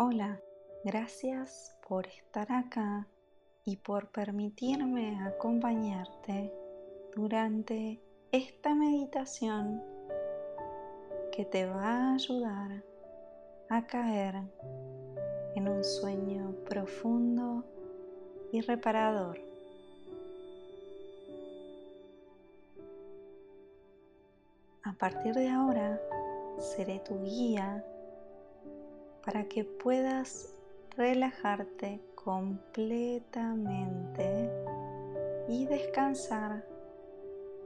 Hola, gracias por estar acá y por permitirme acompañarte durante esta meditación que te va a ayudar a caer en un sueño profundo y reparador. A partir de ahora seré tu guía para que puedas relajarte completamente y descansar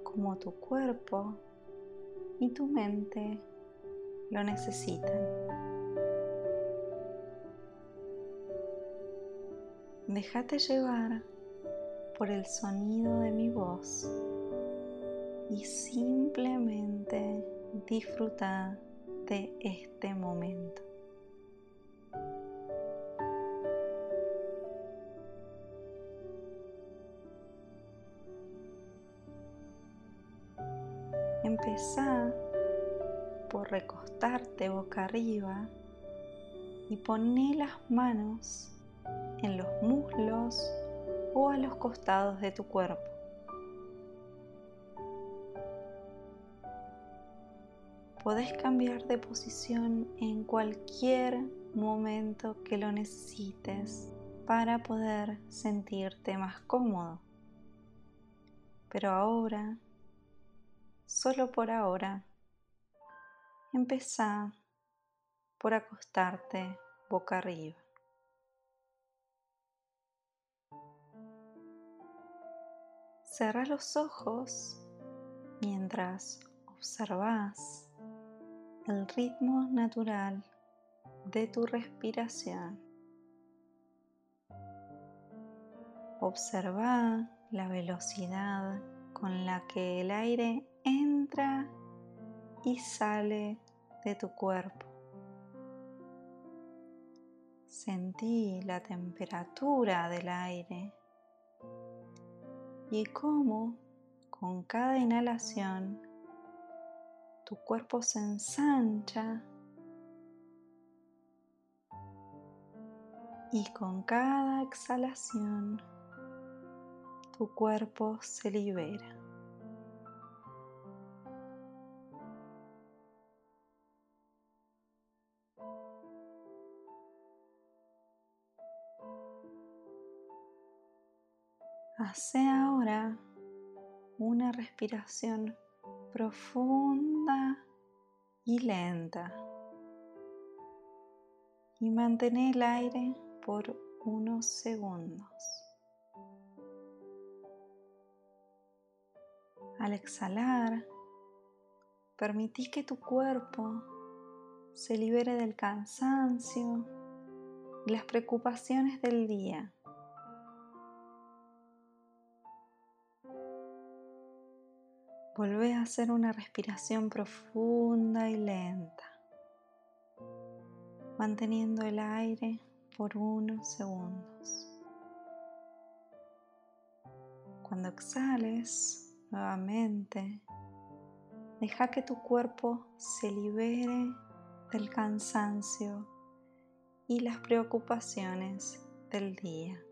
como tu cuerpo y tu mente lo necesitan. Déjate llevar por el sonido de mi voz y simplemente disfruta de este momento. Empezá por recostarte boca arriba y poné las manos en los muslos o a los costados de tu cuerpo. Podés cambiar de posición en cualquier momento que lo necesites para poder sentirte más cómodo. Pero ahora solo por ahora, empezá por acostarte boca arriba. Cerra los ojos mientras observas el ritmo natural de tu respiración. Observa la velocidad con la que el aire entra y sale de tu cuerpo. Sentí la temperatura del aire y cómo con cada inhalación tu cuerpo se ensancha y con cada exhalación tu cuerpo se libera. Hace ahora una respiración profunda y lenta y mantén el aire por unos segundos. Al exhalar, permití que tu cuerpo se libere del cansancio y las preocupaciones del día. Volvé a hacer una respiración profunda y lenta, manteniendo el aire por unos segundos. Cuando exhales nuevamente, deja que tu cuerpo se libere del cansancio y las preocupaciones del día.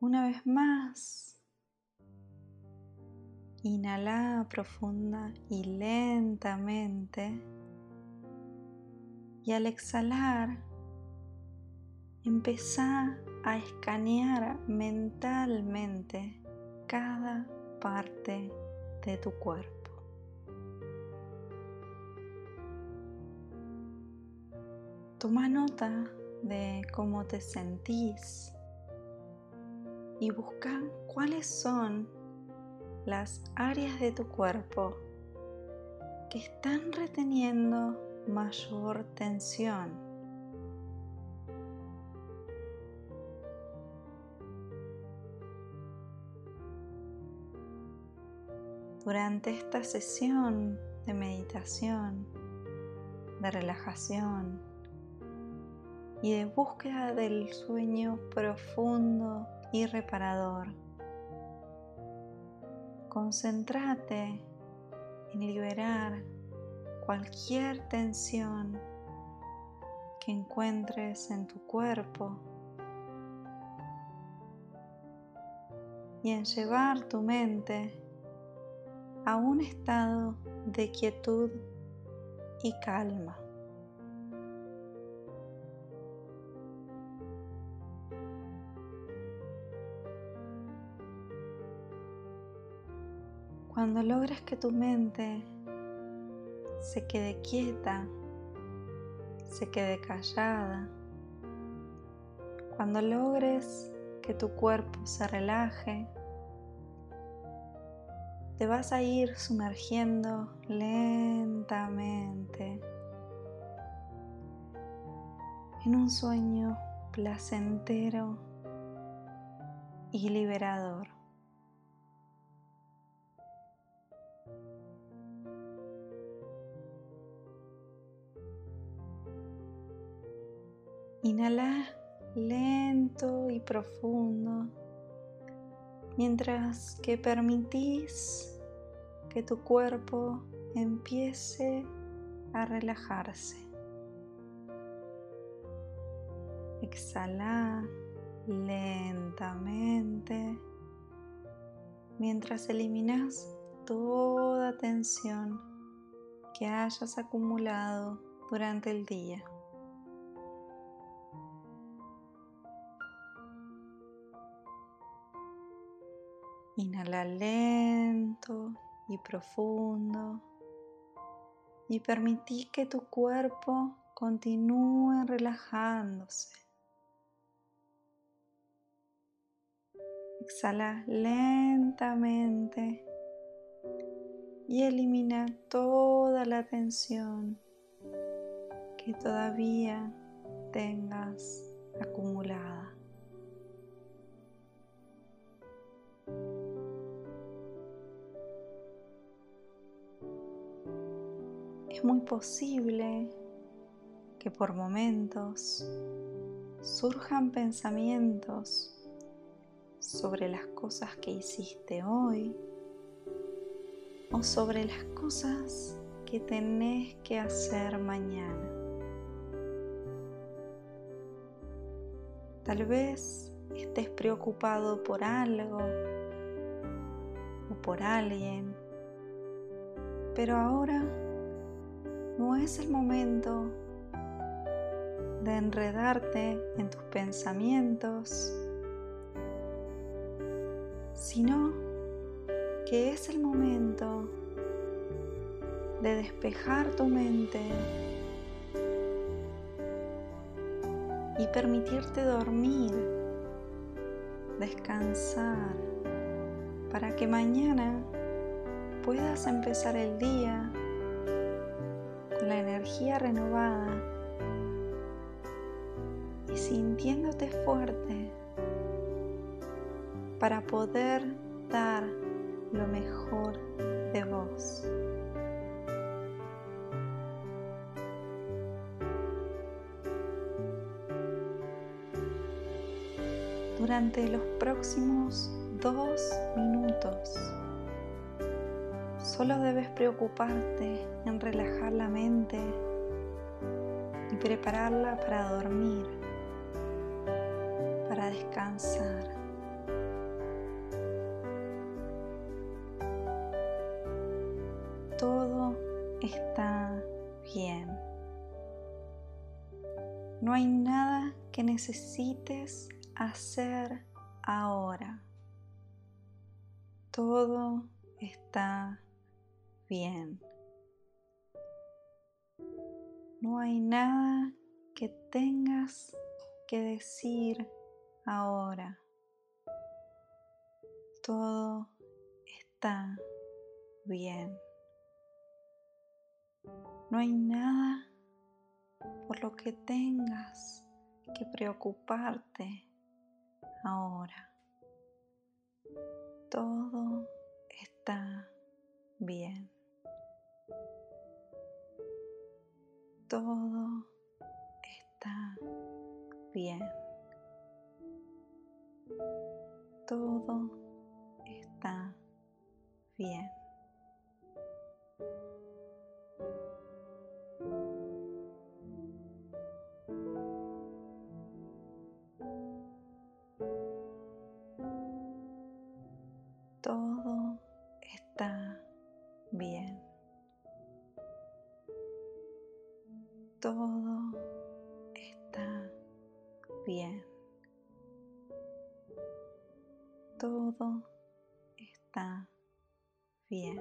Una vez más, inhala profunda y lentamente. Y al exhalar, empezá a escanear mentalmente cada parte de tu cuerpo. Toma nota de cómo te sentís y busca cuáles son las áreas de tu cuerpo que están reteniendo mayor tensión. Durante esta sesión de meditación, de relajación y de búsqueda del sueño profundo y reparador. Concéntrate en liberar cualquier tensión que encuentres en tu cuerpo y en llevar tu mente a un estado de quietud y calma. Cuando logres que tu mente se quede quieta, se quede callada, cuando logres que tu cuerpo se relaje, te vas a ir sumergiendo lentamente en un sueño placentero y liberador. Inhala lento y profundo mientras que permitís que tu cuerpo empiece a relajarse. Exhala lentamente mientras eliminas toda tensión que hayas acumulado durante el día. Inhala lento y profundo y permití que tu cuerpo continúe relajándose. Exhala lentamente y elimina toda la tensión que todavía tengas acumulada. Es muy posible que por momentos surjan pensamientos sobre las cosas que hiciste hoy o sobre las cosas que tenés que hacer mañana. Tal vez estés preocupado por algo o por alguien, pero ahora no es el momento de enredarte en tus pensamientos, sino que es el momento de despejar tu mente y permitirte dormir, descansar, para que mañana puedas empezar el día renovada y sintiéndote fuerte para poder dar lo mejor de vos. Durante los próximos dos minutos Solo debes preocuparte en relajar la mente prepararla para dormir, para descansar. Todo está bien. No hay nada que necesites hacer ahora. Todo está bien. No hay nada que tengas que decir ahora. Todo está bien. No hay nada por lo que tengas que preocuparte ahora. Todo está bien. Todo está bien. Todo está bien. Todo está bien. Todo está bien.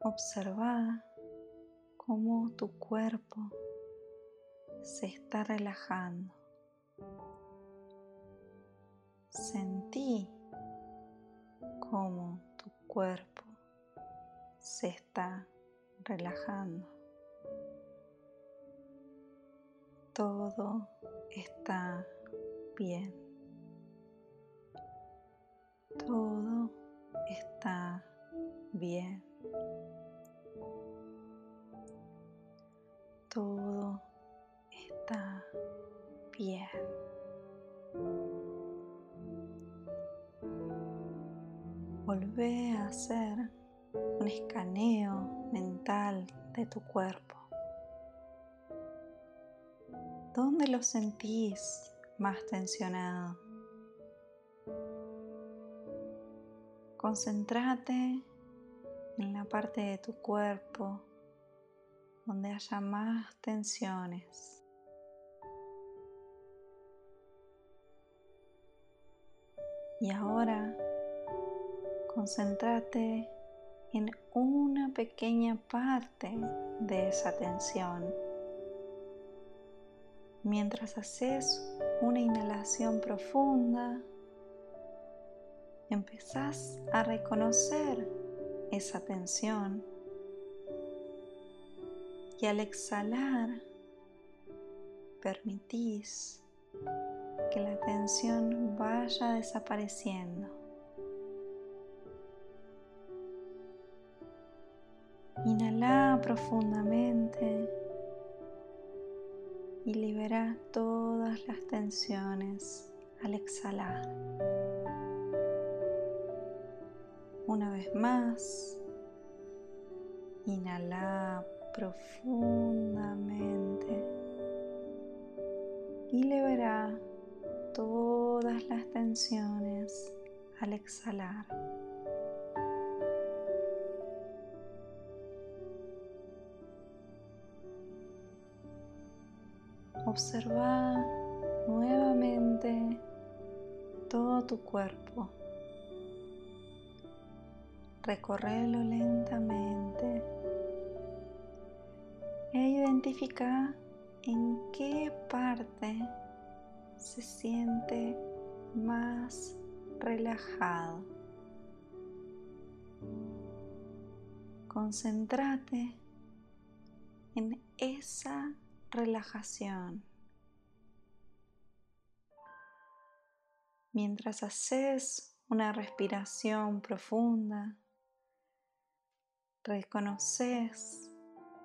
Observa cómo tu cuerpo se está relajando. Sentí cómo tu cuerpo se está relajando. Todo está bien. Todo está bien. Todo está bien. Volvé a hacer un escaneo mental de tu cuerpo. ¿Dónde lo sentís más tensionado? Concéntrate en la parte de tu cuerpo donde haya más tensiones. Y ahora concéntrate en una pequeña parte de esa tensión. Mientras haces una inhalación profunda, empezás a reconocer esa tensión y al exhalar permitís que la tensión vaya desapareciendo. Inhala profundamente y libera todas las tensiones al exhalar. Una vez más, inhala profundamente y libera todas las tensiones al exhalar. Observa nuevamente todo tu cuerpo. Recorrelo lentamente e identifica en qué parte se siente más relajado. Concéntrate en esa relajación. Mientras haces una respiración profunda, reconoces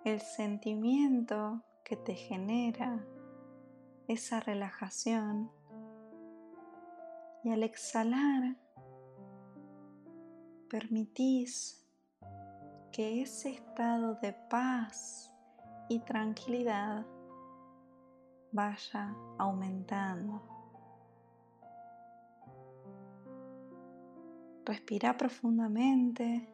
el sentimiento que te genera esa relajación y al exhalar permitís que ese estado de paz y tranquilidad vaya aumentando. Respira profundamente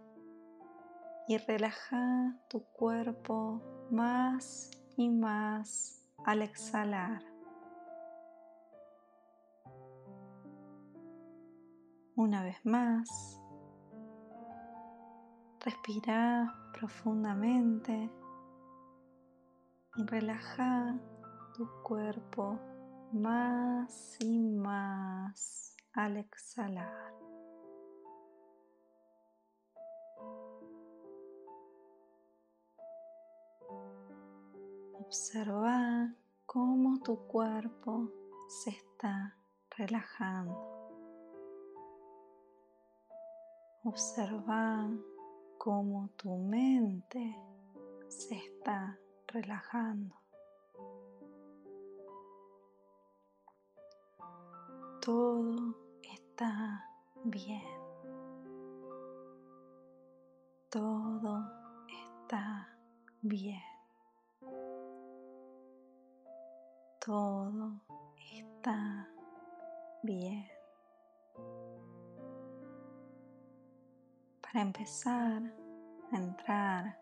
y relaja tu cuerpo más y más al exhalar. Una vez más, respira profundamente y relaja tu cuerpo más y más al exhalar. Observa cómo tu cuerpo se está relajando. Observa cómo tu mente se está relajando. Todo está bien. Todo está bien. Todo está bien. Para empezar a entrar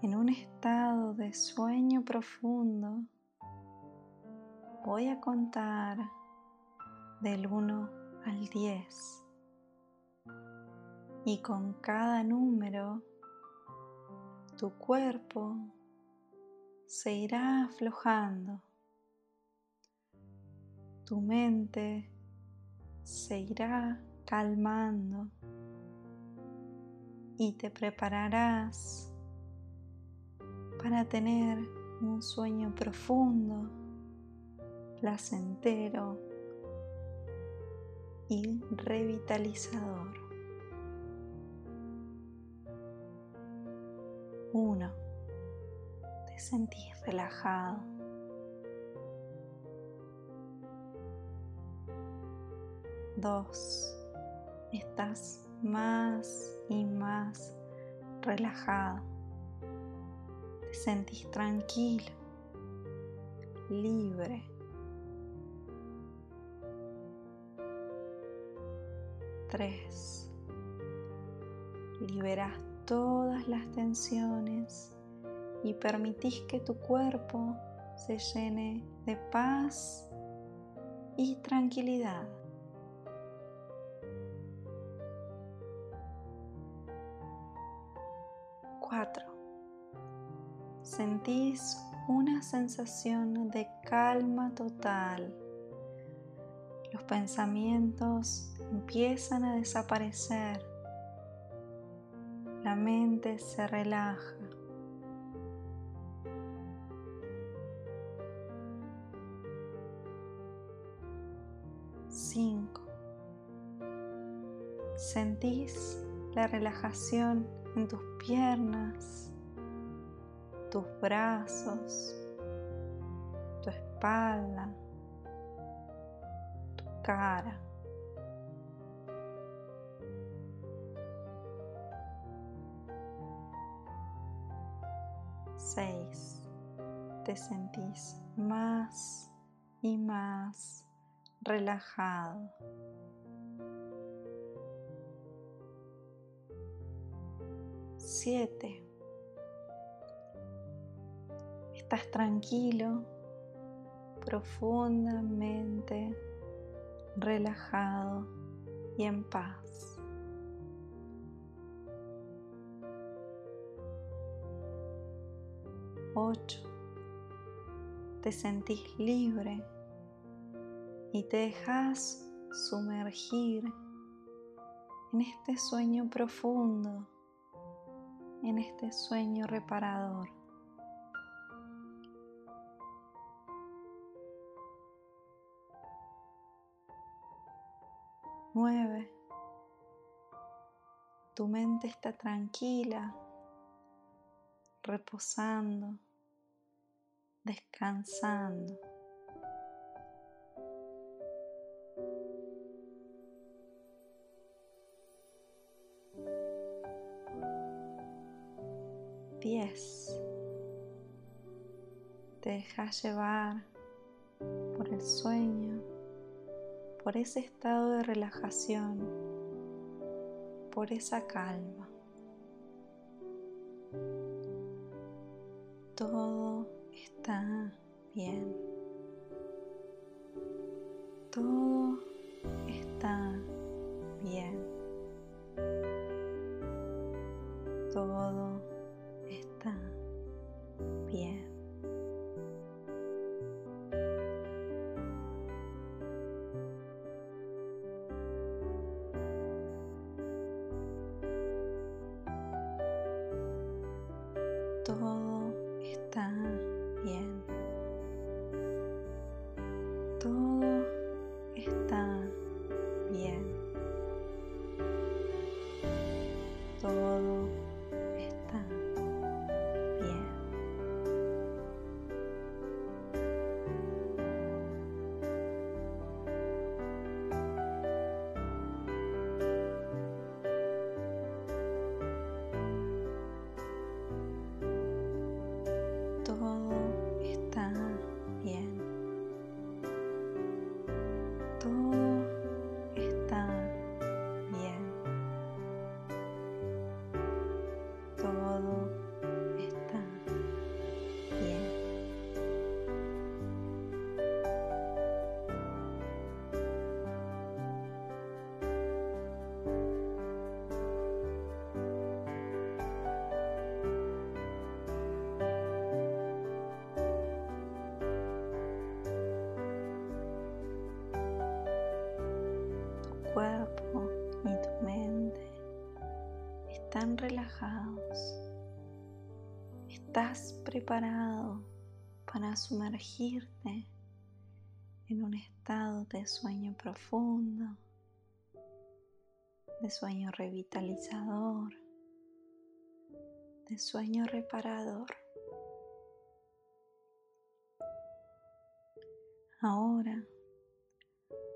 en un estado de sueño profundo, voy a contar del 1 al 10 y con cada número tu cuerpo se irá aflojando, tu mente se irá calmando. Y te prepararás para tener un sueño profundo, placentero y revitalizador. 1. Te sentís relajado. 2. Estás más y más relajado. Te sentís tranquilo, libre. Tres. Liberas todas las tensiones y permitís que tu cuerpo se llene de paz y tranquilidad. 4. Sentís una sensación de calma total. Los pensamientos empiezan a desaparecer. La mente se relaja. Cinco. Sentís la relajación en tus piernas, tus brazos, tu espalda, tu cara. Te sentís más y más relajado. 7. Estás tranquilo, profundamente relajado y en paz. Ocho. Te sentís libre y te dejas sumergir en este sueño profundo en este sueño reparador. Nueve. Tu mente está tranquila, reposando, descansando. 10. Te dejas llevar por el sueño, por ese estado de relajación, por esa calma. Todo está bien. Todo estás preparado para sumergirte en un estado de sueño profundo, de sueño revitalizador, de sueño reparador. Ahora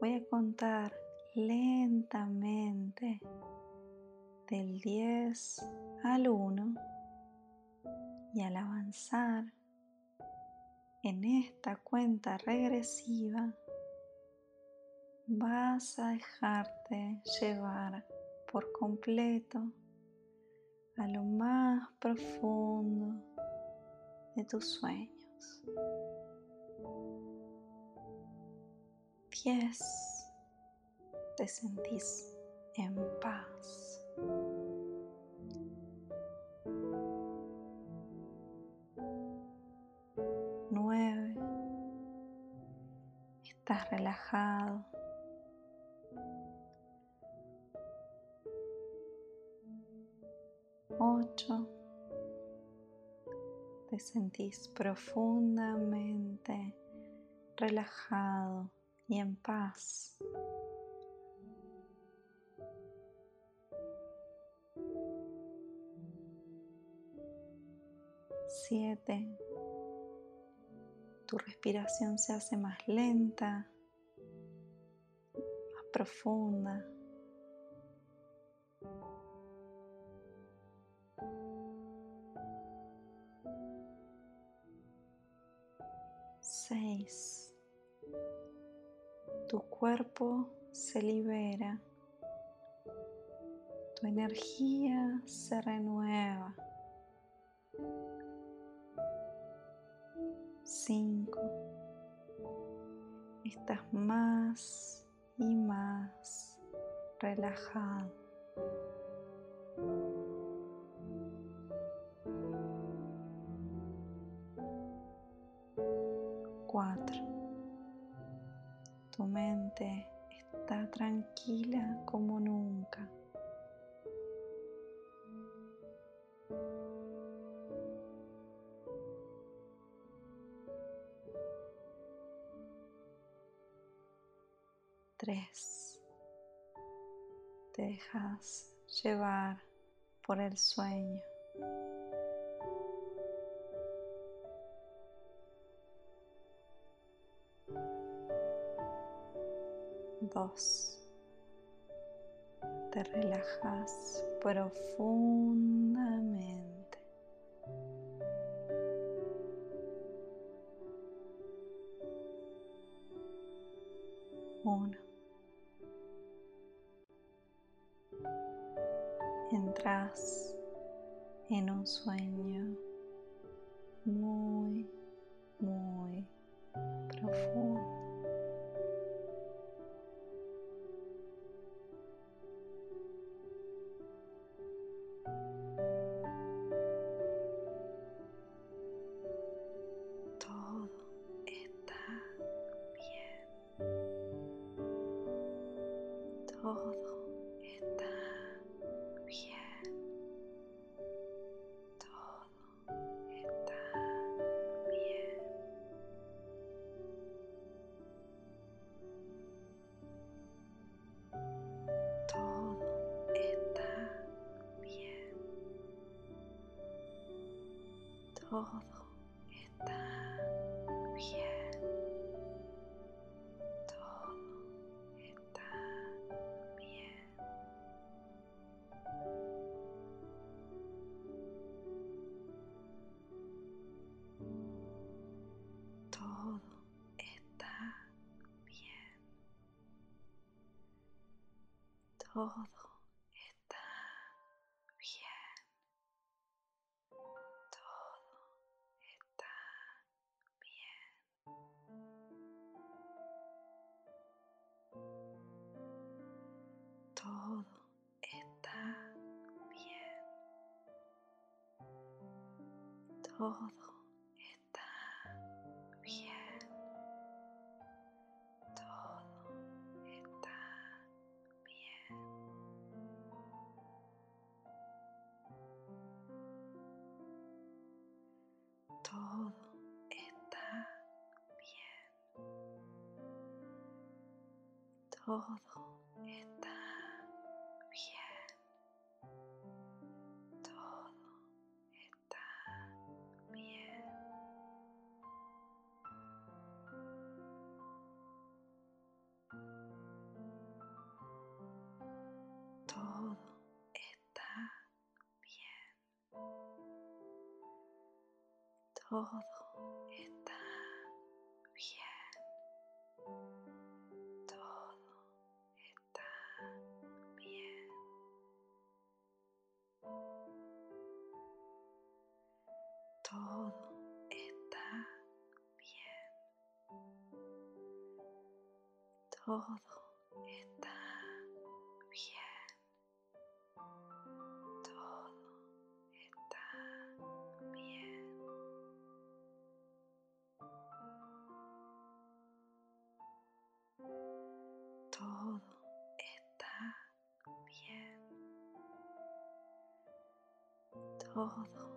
voy a contar lentamente del 10 al 1 y al avanzar en esta cuenta regresiva vas a dejarte llevar por completo a lo más profundo de tus sueños. 10. Te sentís en paz. 8. Te sentís profundamente relajado y en paz. Siete. Tu respiración se hace más lenta, profunda. Seis tu cuerpo se libera, tu energía se renueva. 5. Estás más y más relajado. 4 tu mente está tranquila como nunca. Tres. Te dejas llevar por el sueño. dos. Te relajas profundamente. Uno. En un sueño muy, muy profundo. Todo todo está bien. Todo está Todo está bien. Todo está bien. Todo está bien. Todo está Todo está bien. Todo está bien. Todo está bien. Todo